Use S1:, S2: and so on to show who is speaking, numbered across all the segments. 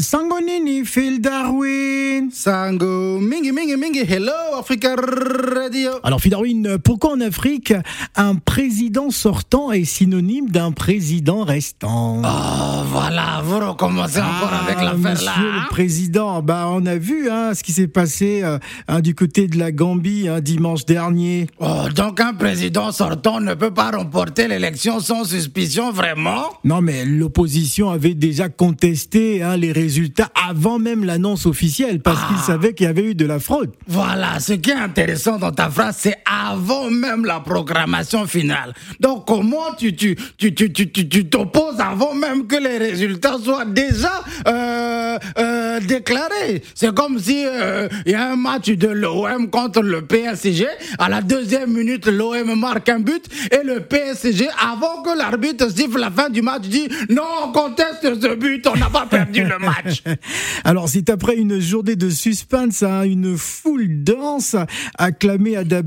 S1: Sangonini, Phil Darwin.
S2: Sango, mingi, mingi, mingi, hello Africa Radio.
S1: Alors, Phil Darwin, pourquoi en Afrique un président sortant est synonyme d'un président restant?
S2: Oh, voilà, vous recommencez encore avec l'affaire là.
S1: Ah, Monsieur
S2: hein?
S1: le Président, bah, on a vu hein, ce qui s'est passé euh, hein, du côté de la Gambie hein, dimanche dernier.
S2: Oh, donc un président sortant ne peut pas remporter l'élection sans suspicion, vraiment?
S1: Non, mais l'opposition avait déjà contesté hein, les résultats avant même l'annonce officielle parce
S2: Ah.
S1: qu'ils savaient qu'il y avait eu de la fraude.
S2: Voilà, ce qui est intéressant dans ta phrase, c'est avant même la programmation finale. Donc comment tu tu tu tu tu tu tu t'opposes avant même que les résultats soient déjà euh, euh, déclarés C'est comme si euh, il y a un match de l'OM contre le PSG. À la deuxième minute, l'OM marque un but et le PSG, avant que l'arbitre siffle la fin du match, dit non, on conteste ce but, on n'a pas perdu le match.
S1: Alors, c'est après une journée de suspense, hein, une foule dense acclamée Ada-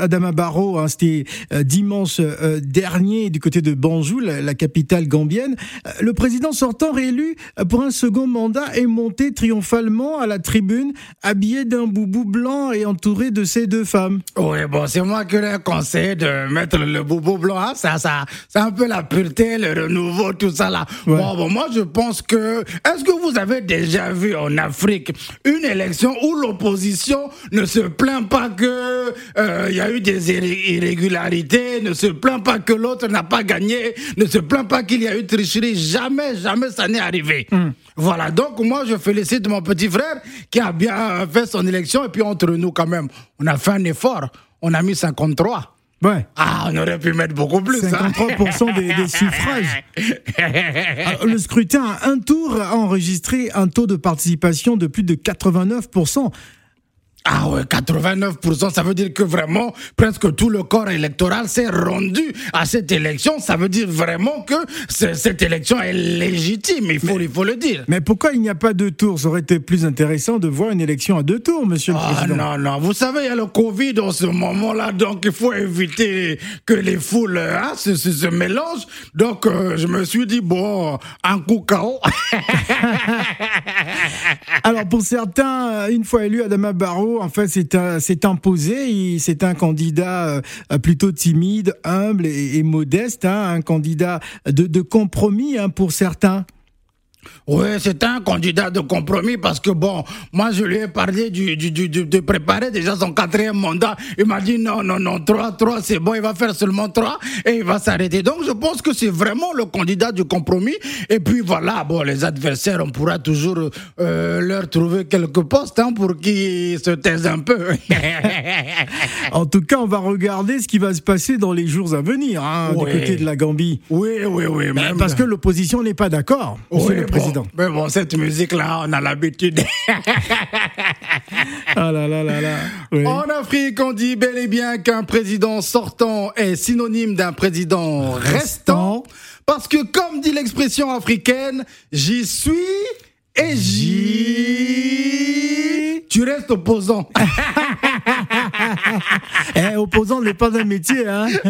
S1: Adama Barrow. hein, C'était euh, dimanche euh, dernier du côté de Banjul, la, capitale gambienne. Le président sortant réélu pour un second mandat est monté triomphalement à la tribune, habillé d'un boubou blanc et entouré de ses deux femmes.
S2: Oui, bon, c'est moi qui leur conseille de mettre le boubou blanc. hein. Ça, ça, c'est un peu la pureté, le renouveau, tout ça là.
S1: Ouais.
S2: Bon, bon, moi je pense que. Est-ce que vous avez déjà vu en Afrique une élection où l'opposition ne se plaint pas que euh, il y a eu des irré- irrégularités, ne se plaint pas que l'autre n'a pas gagné, ne se plaint pas qu'il y a eu tricherie? Jamais, jamais ça n'est arrivé. Voilà. Donc moi je félicite mon petit frère qui a bien fait son élection et puis entre nous quand même, on a fait un effort. On a mis 53.
S1: Ouais.
S2: Ah, on aurait pu mettre beaucoup plus. hein.
S1: 53% des, des suffrages. Alors, le scrutin à un tour a enregistré un taux de participation de plus de 89%.
S2: Ah ouais, 89%, ça veut dire que vraiment, presque tout le corps électoral s'est rendu à cette élection. Ça veut dire vraiment que ce- cette élection est légitime, il faut, il faut le dire.
S1: Mais pourquoi il n'y a pas deux tours? Ça aurait été plus intéressant de voir une élection à deux tours, monsieur le
S2: Ah
S1: président.
S2: non, non, vous savez, il y a le Covid en ce moment-là, donc il faut éviter que les foules hein, se, se, se mélangent. Donc euh, je me suis dit, bon, un coup KO.
S1: Alors pour certains, euh, une fois élu, Adama Barrow, en fait, c'est imposé. Il- C'est un candidat euh, plutôt timide, humble et, et modeste, hein, un candidat de, de compromis hein, pour certains.
S2: Oui, c'est un candidat de compromis parce que bon, moi je lui ai parlé du, du, du- du- de préparer déjà son quatrième mandat. Il m'a dit non, non, non, trois, trois, c'est bon, il va faire seulement trois et il va s'arrêter. Donc je pense que c'est vraiment le candidat du compromis. Et puis voilà, bon, les adversaires, on pourra toujours euh, leur trouver quelques postes hein, pour qu'ils se taisent un peu.
S1: En tout cas, on va regarder ce qui va se passer dans les jours à venir hein,
S2: Ouais.
S1: du côté de la Gambie.
S2: oui, oui, oui. même-
S1: Parce que l'opposition n'est pas d'accord,
S2: Oui,
S1: président.
S2: mais bon, cette musique-là, on a l'habitude.
S1: Ah là là là là. Oui.
S2: En Afrique, on dit bel et bien qu'un président sortant est synonyme d'un président restant. Parce que, comme dit l'expression africaine, j'y suis et j'y. Tu restes opposant.
S1: Eh, opposant n'est pas un métier, hein.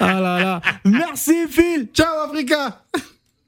S1: ah là là. Merci, Phil.
S2: Ciao, Africa!